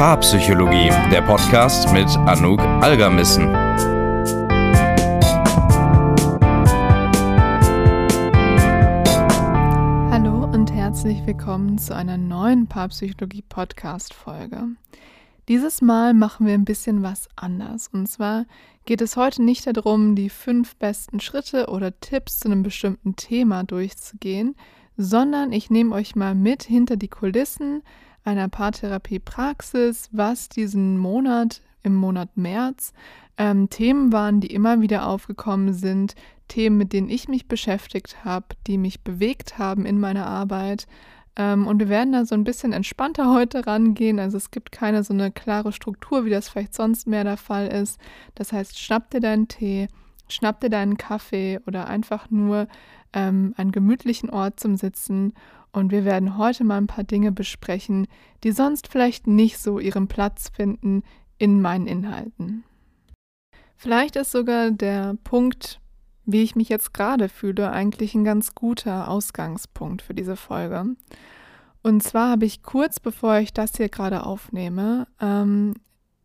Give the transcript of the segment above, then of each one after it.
Paarpsychologie, der Podcast mit Anouk Algermissen. Hallo und herzlich willkommen zu einer neuen Paarpsychologie-Podcast-Folge. Dieses Mal machen wir ein bisschen was anders. Und zwar geht es heute nicht darum, die fünf besten Schritte oder Tipps zu einem bestimmten Thema durchzugehen, sondern ich nehme euch mal mit hinter die Kulissen einer Paartherapie-Praxis, was diesen Monat, im Monat März, ähm, Themen waren, die immer wieder aufgekommen sind, Themen, mit denen ich mich beschäftigt habe, die mich bewegt haben in meiner Arbeit. Ähm, und wir werden da so ein bisschen entspannter heute rangehen. Also es gibt keine so eine klare Struktur, wie das vielleicht sonst mehr der Fall ist. Das heißt, schnapp dir deinen Tee, schnapp dir deinen Kaffee oder einfach nur ähm, einen gemütlichen Ort zum Sitzen und wir werden heute mal ein paar Dinge besprechen, die sonst vielleicht nicht so ihren Platz finden in meinen Inhalten. Vielleicht ist sogar der Punkt, wie ich mich jetzt gerade fühle, eigentlich ein ganz guter Ausgangspunkt für diese Folge. Und zwar habe ich kurz bevor ich das hier gerade aufnehme, ähm,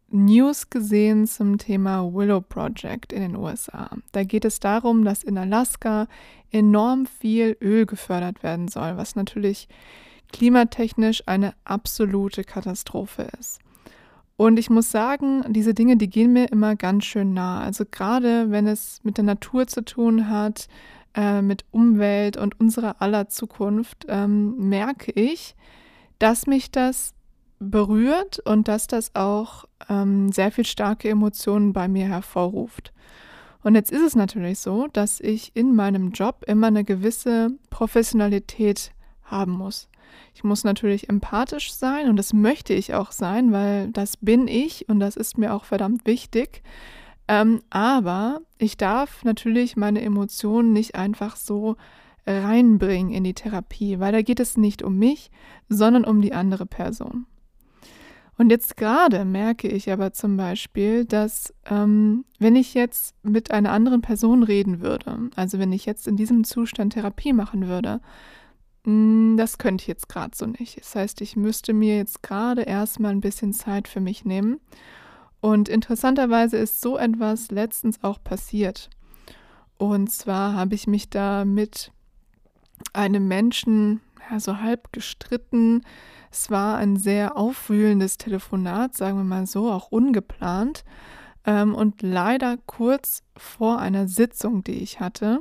News gesehen zum Thema Willow Project in den USA. Da geht es darum, dass in Alaska enorm viel Öl gefördert werden soll, was natürlich klimatechnisch eine absolute Katastrophe ist. Und ich muss sagen, diese Dinge, die gehen mir immer ganz schön nah. Also gerade wenn es mit der Natur zu tun hat, äh, mit Umwelt und unserer aller Zukunft, ähm, merke ich, dass mich das berührt und dass das auch ähm, sehr viel starke Emotionen bei mir hervorruft. Und jetzt ist es natürlich so, dass ich in meinem Job immer eine gewisse Professionalität haben muss. Ich muss natürlich empathisch sein und das möchte ich auch sein, weil das bin ich und das ist mir auch verdammt wichtig. Ähm, aber ich darf natürlich meine Emotionen nicht einfach so reinbringen in die Therapie, weil da geht es nicht um mich, sondern um die andere Person. Und jetzt gerade merke ich aber zum Beispiel, dass ähm, wenn ich jetzt mit einer anderen Person reden würde, also wenn ich jetzt in diesem Zustand Therapie machen würde, mh, hm, das könnte ich jetzt gerade so nicht. Das heißt, ich müsste mir jetzt gerade erstmal ein bisschen Zeit für mich nehmen. Und interessanterweise ist so etwas letztens auch passiert. Und zwar habe ich mich da mit einem Menschen ja, so halb gestritten, es war ein sehr aufwühlendes Telefonat, sagen wir mal so, auch ungeplant. Ähm, und leider kurz vor einer Sitzung, die ich hatte.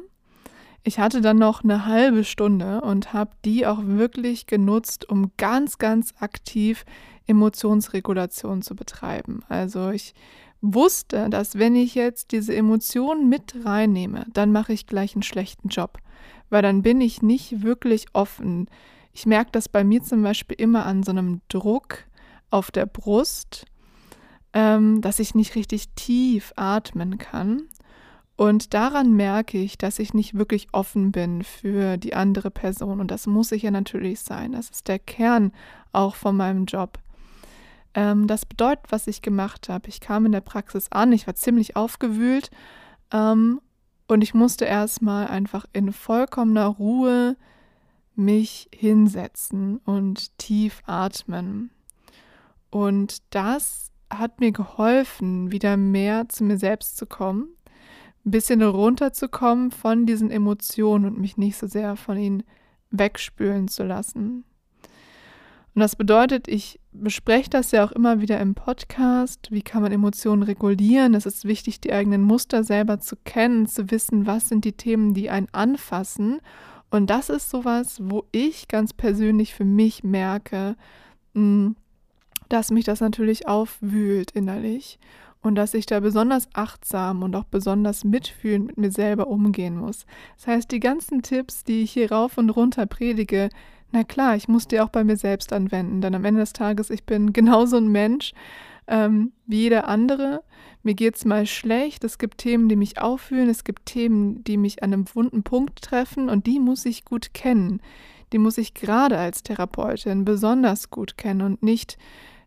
Ich hatte dann noch eine halbe Stunde und habe die auch wirklich genutzt, um ganz, ganz aktiv Emotionsregulation zu betreiben. Also ich wusste, dass wenn ich jetzt diese Emotionen mit reinnehme, dann mache ich gleich einen schlechten Job, weil dann bin ich nicht wirklich offen ich merke das bei mir zum Beispiel immer an so einem Druck auf der Brust, ähm, dass ich nicht richtig tief atmen kann. Und daran merke ich, dass ich nicht wirklich offen bin für die andere Person. Und das muss ich ja natürlich sein. Das ist der Kern auch von meinem Job. Ähm, das bedeutet, was ich gemacht habe. Ich kam in der Praxis an, ich war ziemlich aufgewühlt ähm, und ich musste erstmal einfach in vollkommener Ruhe mich hinsetzen und tief atmen. Und das hat mir geholfen, wieder mehr zu mir selbst zu kommen, ein bisschen runterzukommen von diesen Emotionen und mich nicht so sehr von ihnen wegspülen zu lassen. Und das bedeutet, ich bespreche das ja auch immer wieder im Podcast. Wie kann man Emotionen regulieren? Es ist wichtig, die eigenen Muster selber zu kennen, zu wissen, was sind die Themen, die einen anfassen und das ist sowas, wo ich ganz persönlich für mich merke, mm, dass mich das natürlich aufwühlt innerlich und dass ich da besonders achtsam und auch besonders mitfühlend mit mir selber umgehen muss. Das heißt, die ganzen Tipps, die ich hier rauf und runter predige, na klar, ich muss die auch bei mir selbst anwenden, denn am Ende des Tages, ich bin genauso ein Mensch ähm, wie jeder andere mir geht es mal schlecht, es gibt Themen, die mich auffühlen, es gibt Themen, die mich an einem wunden Punkt treffen und die muss ich gut kennen. Die muss ich gerade als Therapeutin besonders gut kennen und nicht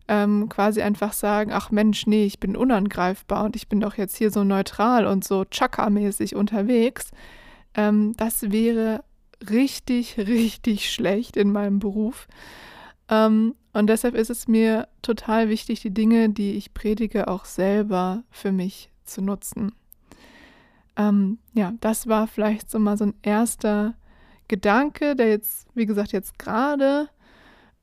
ähm, quasi einfach sagen, ach Mensch, nee, ich bin unangreifbar und ich bin doch jetzt hier so neutral und so chakra-mäßig unterwegs. Ähm, das wäre richtig, richtig schlecht in meinem Beruf. Ähm, Und deshalb ist es mir total wichtig, die Dinge, die ich predige, auch selber für mich zu nutzen. Ähm, ja, das war vielleicht so mal so ein erster Gedanke, der jetzt, wie gesagt, jetzt gerade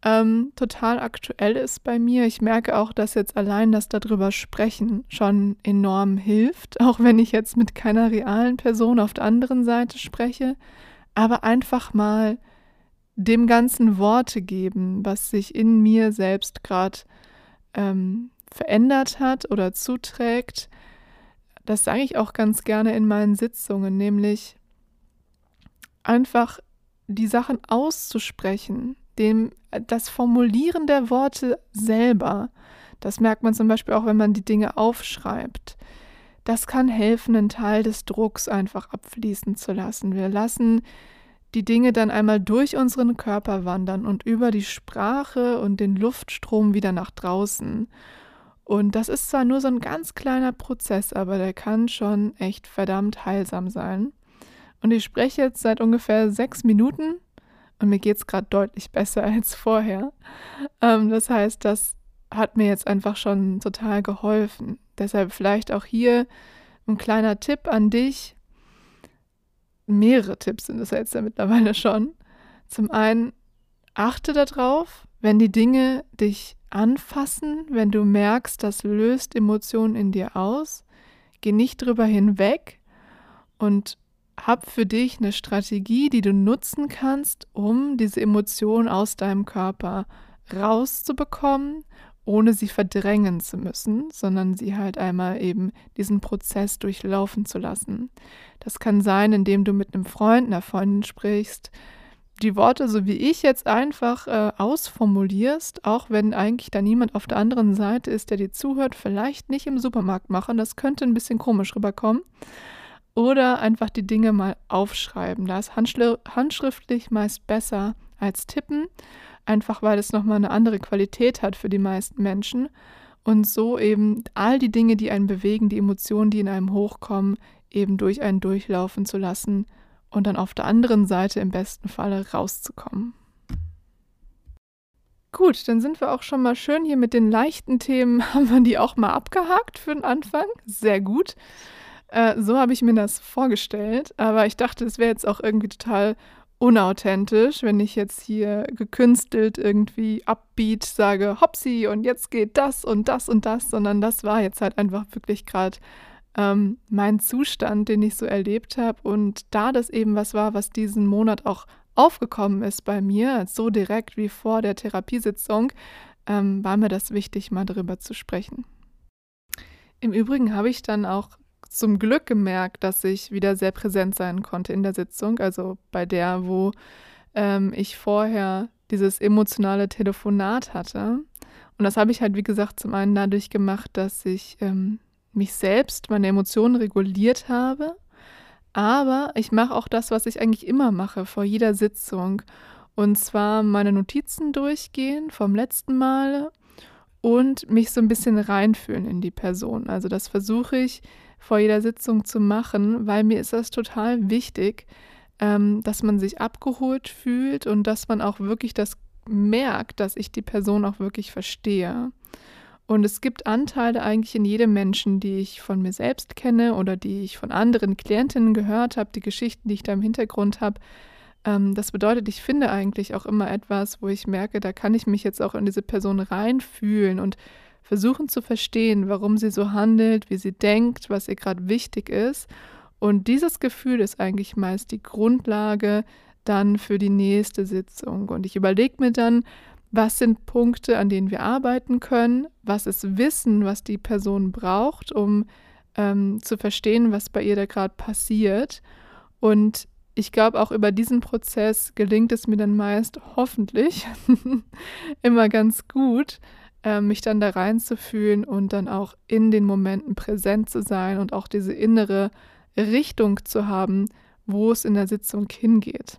ähm, total aktuell ist bei mir. Ich merke auch, dass jetzt allein das darüber sprechen schon enorm hilft, auch wenn ich jetzt mit keiner realen Person auf der anderen Seite spreche, aber einfach mal dem Ganzen Worte geben, was sich in mir selbst gerade ähm, verändert hat oder zuträgt. Das sage ich auch ganz gerne in meinen Sitzungen, nämlich einfach die Sachen auszusprechen, dem, das Formulieren der Worte selber, das merkt man zum Beispiel auch, wenn man die Dinge aufschreibt. Das kann helfen, einen Teil des Drucks einfach abfließen zu lassen. Wir lassen die Dinge dann einmal durch unseren Körper wandern und über die Sprache und den Luftstrom wieder nach draußen. Und das ist zwar nur so ein ganz kleiner Prozess, aber der kann schon echt verdammt heilsam sein. Und ich spreche jetzt seit ungefähr sechs Minuten und mir geht es gerade deutlich besser als vorher. Ähm, das heißt, das hat mir jetzt einfach schon total geholfen. Deshalb vielleicht auch hier ein kleiner Tipp an dich. Mehrere Tipps sind es ja jetzt ja mittlerweile schon. Zum einen, achte darauf, wenn die Dinge dich anfassen, wenn du merkst, das löst Emotionen in dir aus, geh nicht drüber hinweg und hab für dich eine Strategie, die du nutzen kannst, um diese Emotion aus deinem Körper rauszubekommen, ohne sie verdrängen zu müssen, sondern sie halt einmal eben diesen Prozess durchlaufen zu lassen. Das kann sein, indem du mit einem Freund, einer Freundin sprichst, die Worte, so wie ich jetzt einfach äh, ausformulierst, auch wenn eigentlich da niemand auf der anderen Seite ist, der dir zuhört, vielleicht nicht im Supermarkt machen, das könnte ein bisschen komisch rüberkommen. Oder einfach die Dinge mal aufschreiben. Da ist handschriftlich meist besser als tippen, einfach weil es nochmal eine andere Qualität hat für die meisten Menschen. Und so eben all die Dinge, die einen bewegen, die Emotionen, die in einem hochkommen, eben durch einen durchlaufen zu lassen und dann auf der anderen Seite im besten Falle rauszukommen. Gut, dann sind wir auch schon mal schön hier mit den leichten Themen, haben wir die auch mal abgehakt für den Anfang. Sehr gut. Äh, so habe ich mir das vorgestellt, aber ich dachte, es wäre jetzt auch irgendwie total unauthentisch, wenn ich jetzt hier gekünstelt irgendwie upbeat sage, hopsi und jetzt geht das und das und das, sondern das war jetzt halt einfach wirklich gerade ähm, mein Zustand, den ich so erlebt habe und da das eben was war, was diesen Monat auch aufgekommen ist bei mir, so direkt wie vor der Therapiesitzung, ähm, war mir das wichtig, mal darüber zu sprechen. Im Übrigen habe ich dann auch zum Glück gemerkt, dass ich wieder sehr präsent sein konnte in der Sitzung, also bei der, wo ähm, ich vorher dieses emotionale Telefonat hatte. Und das habe ich halt, wie gesagt, zum einen dadurch gemacht, dass ich ähm, mich selbst, meine Emotionen reguliert habe. Aber ich mache auch das, was ich eigentlich immer mache vor jeder Sitzung. Und zwar meine Notizen durchgehen vom letzten Mal und mich so ein bisschen reinfühlen in die Person. Also das versuche ich vor jeder Sitzung zu machen, weil mir ist das total wichtig, ähm, dass man sich abgeholt fühlt und dass man auch wirklich das merkt, dass ich die Person auch wirklich verstehe. Und es gibt Anteile eigentlich in jedem Menschen, die ich von mir selbst kenne oder die ich von anderen Klientinnen gehört habe, die Geschichten, die ich da im Hintergrund habe. Ähm, das bedeutet, ich finde eigentlich auch immer etwas, wo ich merke, da kann ich mich jetzt auch in diese Person reinfühlen und versuchen zu verstehen, warum sie so handelt, wie sie denkt, was ihr gerade wichtig ist. Und dieses Gefühl ist eigentlich meist die Grundlage dann für die nächste Sitzung. Und ich überlege mir dann, was sind Punkte, an denen wir arbeiten können, was ist Wissen, was die Person braucht, um ähm, zu verstehen, was bei ihr da gerade passiert. Und ich glaube, auch über diesen Prozess gelingt es mir dann meist hoffentlich immer ganz gut, äh, mich dann da reinzufühlen und dann auch in den Momenten präsent zu sein und auch diese innere Richtung zu haben, wo es in der Sitzung hingeht.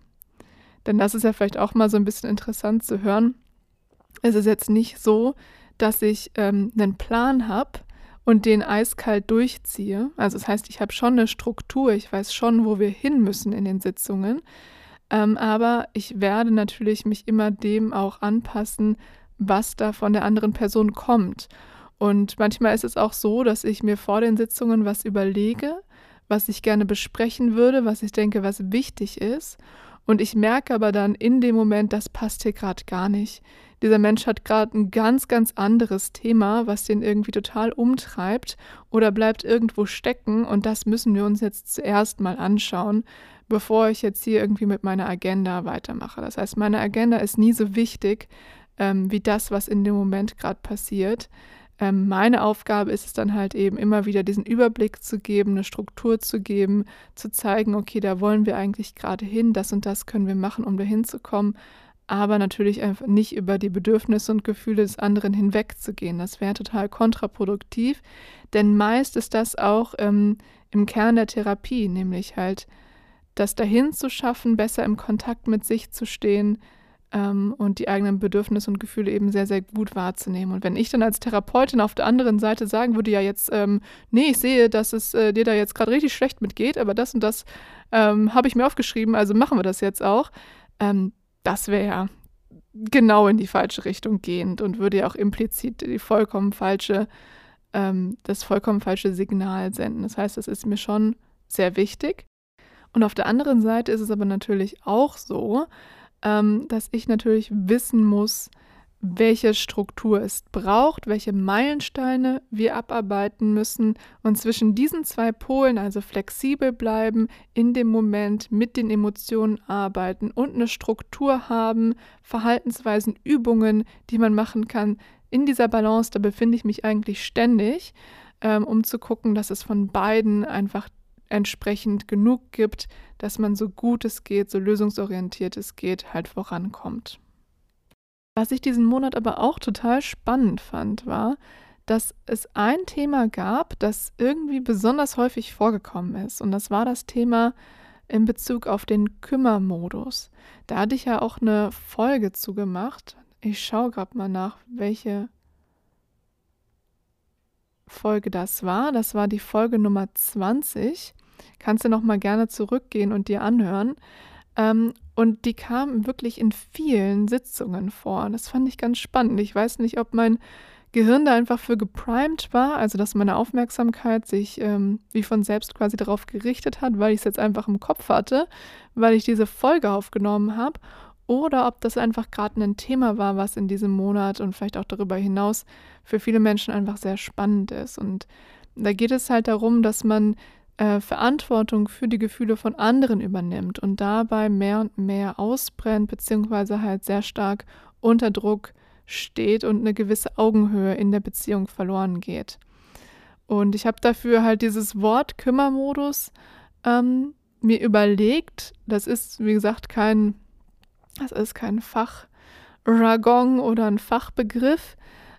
Denn das ist ja vielleicht auch mal so ein bisschen interessant zu hören. Es ist jetzt nicht so, dass ich ähm, einen Plan habe und den eiskalt durchziehe. Also das heißt, ich habe schon eine Struktur, ich weiß schon, wo wir hin müssen in den Sitzungen. Ähm, aber ich werde natürlich mich immer dem auch anpassen, was da von der anderen Person kommt. Und manchmal ist es auch so, dass ich mir vor den Sitzungen was überlege, was ich gerne besprechen würde, was ich denke, was wichtig ist. Und ich merke aber dann in dem Moment, das passt hier gerade gar nicht. Dieser Mensch hat gerade ein ganz, ganz anderes Thema, was den irgendwie total umtreibt oder bleibt irgendwo stecken. Und das müssen wir uns jetzt zuerst mal anschauen, bevor ich jetzt hier irgendwie mit meiner Agenda weitermache. Das heißt, meine Agenda ist nie so wichtig ähm, wie das, was in dem Moment gerade passiert. Ähm, meine Aufgabe ist es dann halt eben immer wieder diesen Überblick zu geben, eine Struktur zu geben, zu zeigen, okay, da wollen wir eigentlich gerade hin, das und das können wir machen, um da hinzukommen, aber natürlich einfach nicht über die Bedürfnisse und Gefühle des anderen hinwegzugehen. Das wäre total kontraproduktiv, denn meist ist das auch ähm, im Kern der Therapie, nämlich halt das dahin zu schaffen, besser im Kontakt mit sich zu stehen, ähm, und die eigenen Bedürfnisse und Gefühle eben sehr, sehr gut wahrzunehmen. Und wenn ich dann als Therapeutin auf der anderen Seite sagen würde, ja jetzt, ähm, nee, ich sehe, dass es äh, dir da jetzt gerade richtig schlecht mitgeht, aber das und das ähm, habe ich mir aufgeschrieben, also machen wir das jetzt auch, ähm, das wäre ja genau in die falsche Richtung gehend und würde ja auch implizit die vollkommen falsche, ähm, das vollkommen falsche Signal senden. Das heißt, das ist mir schon sehr wichtig. Und auf der anderen Seite ist es aber natürlich auch so, ähm, dass ich natürlich wissen muss, welche Struktur es braucht, welche Meilensteine wir abarbeiten müssen und zwischen diesen zwei Polen, also flexibel bleiben, in dem Moment mit den Emotionen arbeiten und eine Struktur haben, Verhaltensweisen, Übungen, die man machen kann. In dieser Balance, da befinde ich mich eigentlich ständig, ähm, um zu gucken, dass es von beiden einfach entsprechend genug gibt, dass man so gut es geht, so lösungsorientiert es geht, halt vorankommt. Was ich diesen Monat aber auch total spannend fand, war, dass es ein Thema gab, das irgendwie besonders häufig vorgekommen ist. Und das war das Thema in Bezug auf den Kümmermodus. Da hatte ich ja auch eine Folge zugemacht. Ich schaue gerade mal nach, welche Folge das war. Das war die Folge Nummer 20. Kannst du noch mal gerne zurückgehen und dir anhören. Ähm, und die kam wirklich in vielen Sitzungen vor. Das fand ich ganz spannend. Ich weiß nicht, ob mein Gehirn da einfach für geprimed war, also dass meine Aufmerksamkeit sich ähm, wie von selbst quasi darauf gerichtet hat, weil ich es jetzt einfach im Kopf hatte, weil ich diese Folge aufgenommen habe oder ob das einfach gerade ein Thema war, was in diesem Monat und vielleicht auch darüber hinaus für viele Menschen einfach sehr spannend ist. Und da geht es halt darum, dass man äh, Verantwortung für die Gefühle von anderen übernimmt und dabei mehr und mehr ausbrennt, beziehungsweise halt sehr stark unter Druck steht und eine gewisse Augenhöhe in der Beziehung verloren geht. Und ich habe dafür halt dieses Wort Kümmermodus ähm, mir überlegt. Das ist, wie gesagt, kein das ist kein Fachjargon oder ein Fachbegriff,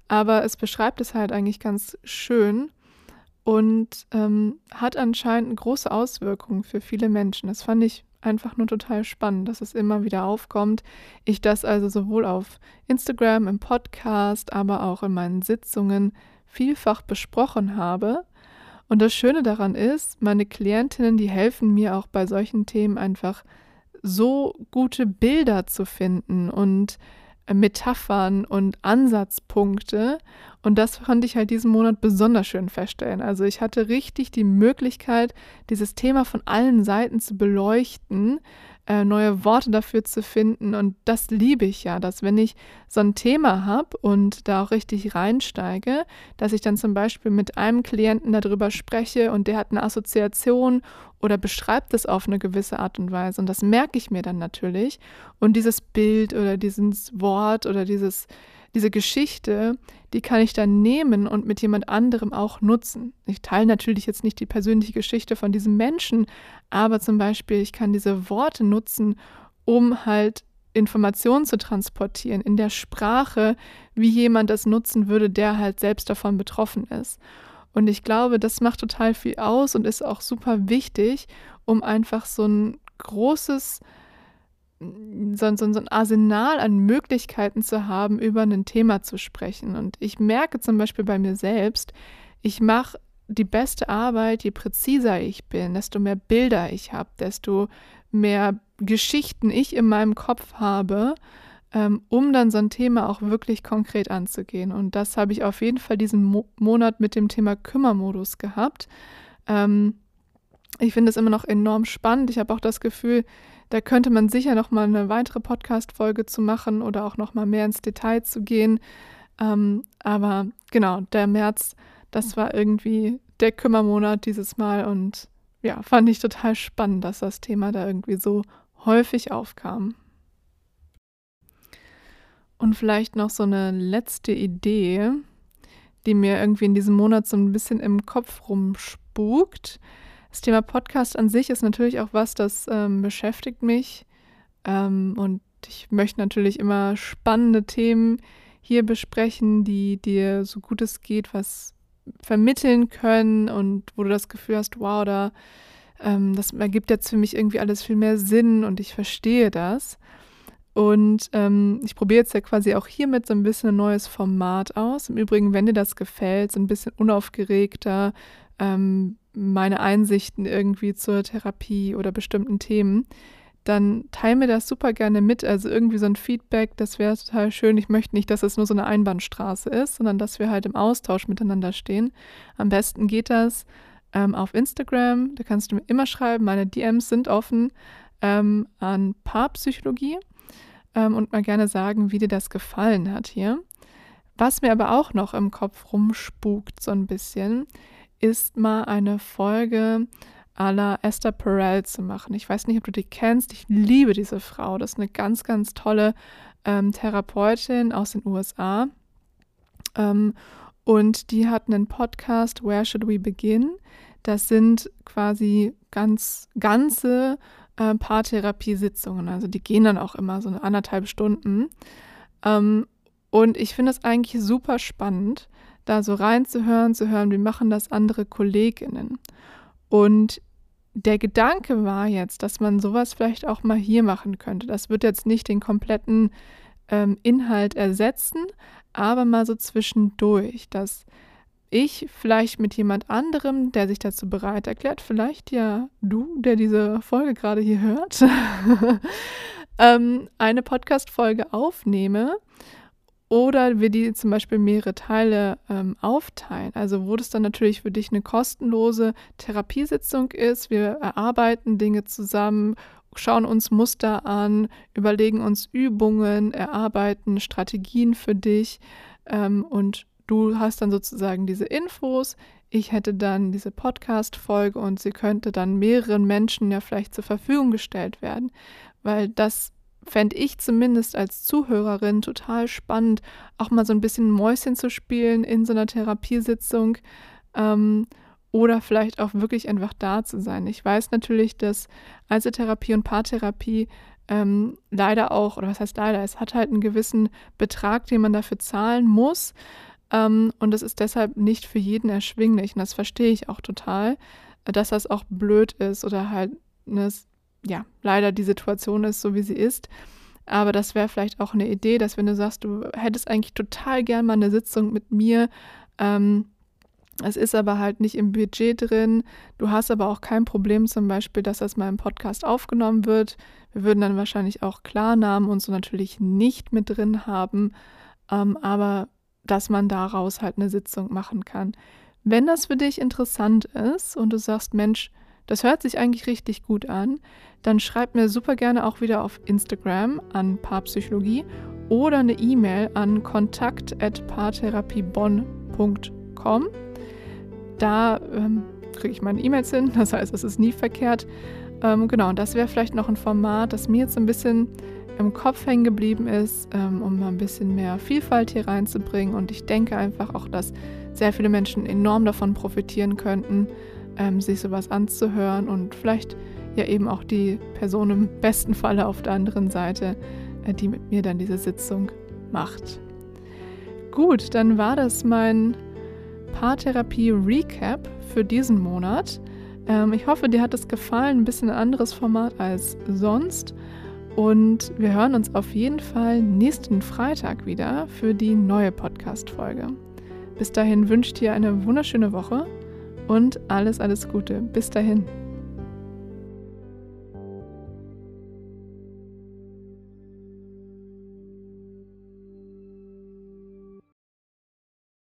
aber es beschreibt es halt eigentlich ganz schön und ähm, hat anscheinend große Auswirkungen für viele Menschen. Das fand ich einfach nur total spannend, dass es immer wieder aufkommt. Ich das also sowohl auf Instagram, im Podcast, aber auch in meinen Sitzungen vielfach besprochen habe. Und das Schöne daran ist, meine Klientinnen, die helfen mir auch bei solchen Themen einfach so gute Bilder zu finden und Metaphern und Ansatzpunkte. Und das konnte ich halt diesen Monat besonders schön feststellen. Also ich hatte richtig die Möglichkeit, dieses Thema von allen Seiten zu beleuchten, äh, neue Worte dafür zu finden. Und das liebe ich ja, dass wenn ich so ein Thema habe und da auch richtig reinsteige, dass ich dann zum Beispiel mit einem Klienten darüber spreche und der hat eine Assoziation oder beschreibt es auf eine gewisse Art und Weise. Und das merke ich mir dann natürlich. Und dieses Bild oder dieses Wort oder dieses diese Geschichte, die kann ich dann nehmen und mit jemand anderem auch nutzen. Ich teile natürlich jetzt nicht die persönliche Geschichte von diesem Menschen, aber zum Beispiel, ich kann diese Worte nutzen, um halt Informationen zu transportieren in der Sprache, wie jemand das nutzen würde, der halt selbst davon betroffen ist. Und ich glaube, das macht total viel aus und ist auch super wichtig, um einfach so ein großes so, so, so ein Arsenal an Möglichkeiten zu haben, über ein Thema zu sprechen. Und ich merke zum Beispiel bei mir selbst, ich mache die beste Arbeit, je präziser ich bin, desto mehr Bilder ich habe, desto mehr Geschichten ich in meinem Kopf habe, ähm, um dann so ein Thema auch wirklich konkret anzugehen. Und das habe ich auf jeden Fall diesen Mo Monat mit dem Thema Kümmermodus gehabt. Ähm, ich finde es immer noch enorm spannend. Ich habe auch das Gefühl, da könnte man sicher noch mal eine weitere Podcast-Folge zu machen oder auch noch mal mehr ins Detail zu gehen. Ähm, aber genau, der März, das war irgendwie der Kümmermonat dieses Mal und ja, fand ich total spannend, dass das Thema da irgendwie so häufig aufkam. Und vielleicht noch so eine letzte Idee, die mir irgendwie in diesem Monat so ein bisschen im Kopf rumspukt. Das Thema Podcast an sich ist natürlich auch was, das ähm, beschäftigt mich. Ähm, und ich möchte natürlich immer spannende Themen hier besprechen, die dir so gut es geht was vermitteln können und wo du das Gefühl hast, wow, da ähm, das ergibt jetzt für mich irgendwie alles viel mehr Sinn und ich verstehe das. Und ähm, ich probiere jetzt ja quasi auch hiermit so ein bisschen ein neues Format aus. Im Übrigen, wenn dir das gefällt, so ein bisschen unaufgeregter, ähm, meine Einsichten irgendwie zur Therapie oder bestimmten Themen, dann teile mir das super gerne mit. Also irgendwie so ein Feedback, das wäre total schön. Ich möchte nicht, dass es nur so eine Einbahnstraße ist, sondern dass wir halt im Austausch miteinander stehen. Am besten geht das ähm, auf Instagram. Da kannst du mir immer schreiben. Meine DMs sind offen ähm, an Paarpsychologie ähm, und mal gerne sagen, wie dir das gefallen hat hier. Was mir aber auch noch im Kopf rumspukt so ein bisschen, ist mal eine Folge à la Esther Perel zu machen. Ich weiß nicht, ob du die kennst. Ich liebe diese Frau. Das ist eine ganz, ganz tolle ähm, Therapeutin aus den USA. Ähm, und die hat einen Podcast, Where Should We Begin? Das sind quasi ganz ganze äh, Paartherapiesitzungen. Also die gehen dann auch immer so eine anderthalb Stunden. Ähm, und ich finde es eigentlich super spannend, da so reinzuhören, zu hören, wie machen das andere Kolleginnen. Und der Gedanke war jetzt, dass man sowas vielleicht auch mal hier machen könnte. Das wird jetzt nicht den kompletten ähm, Inhalt ersetzen, aber mal so zwischendurch, dass ich vielleicht mit jemand anderem, der sich dazu bereit erklärt, vielleicht ja du, der diese Folge gerade hier hört, ähm, eine Podcast-Folge aufnehme oder wir die zum Beispiel mehrere Teile ähm, aufteilen. Also wo das dann natürlich für dich eine kostenlose Therapiesitzung ist. Wir erarbeiten Dinge zusammen, schauen uns Muster an, überlegen uns Übungen, erarbeiten Strategien für dich ähm, und du hast dann sozusagen diese Infos. Ich hätte dann diese Podcast-Folge und sie könnte dann mehreren Menschen ja vielleicht zur Verfügung gestellt werden, weil das fände ich zumindest als Zuhörerin total spannend, auch mal so ein bisschen Mäuschen zu spielen in so einer Therapiesitzung ähm, oder vielleicht auch wirklich einfach da zu sein. Ich weiß natürlich, dass Einzeltherapie und Paartherapie ähm, leider auch, oder was heißt leider, es hat halt einen gewissen Betrag, den man dafür zahlen muss. Ähm, und es ist deshalb nicht für jeden erschwinglich. Und das verstehe ich auch total, dass das auch blöd ist oder halt eine ja, leider die Situation ist, so wie sie ist. Aber das wäre vielleicht auch eine Idee, dass wenn du sagst, du hättest eigentlich total gern mal eine Sitzung mit mir, ähm, es ist aber halt nicht im Budget drin. Du hast aber auch kein Problem zum Beispiel, dass das mal im Podcast aufgenommen wird. Wir würden dann wahrscheinlich auch Klarnamen und so natürlich nicht mit drin haben, ähm, aber dass man daraus halt eine Sitzung machen kann. Wenn das für dich interessant ist und du sagst, Mensch, das hört sich eigentlich richtig gut an. Dann schreib mir super gerne auch wieder auf Instagram an Paarpsychologie oder eine E-Mail an kontakt.paartherapiebonn.com. Da ähm, kriege ich meine E-Mails hin, das heißt, es ist nie verkehrt. Ähm, genau, und das wäre vielleicht noch ein Format, das mir jetzt ein bisschen im Kopf hängen geblieben ist, ähm, um ein bisschen mehr Vielfalt hier reinzubringen. Und ich denke einfach auch, dass sehr viele Menschen enorm davon profitieren könnten ähm, sich sowas anzuhören und vielleicht ja eben auch die Person im besten Falle auf der anderen Seite, äh, die mit mir dann diese Sitzung macht. Gut, dann war das mein Paartherapie-Recap für diesen Monat. Ähm, ich hoffe, dir hat es gefallen, ein bisschen ein anderes Format als sonst. Und wir hören uns auf jeden Fall nächsten Freitag wieder für die neue Podcast-Folge. Bis dahin wünsche ich dir eine wunderschöne Woche und alles, alles Gute. Bis dahin.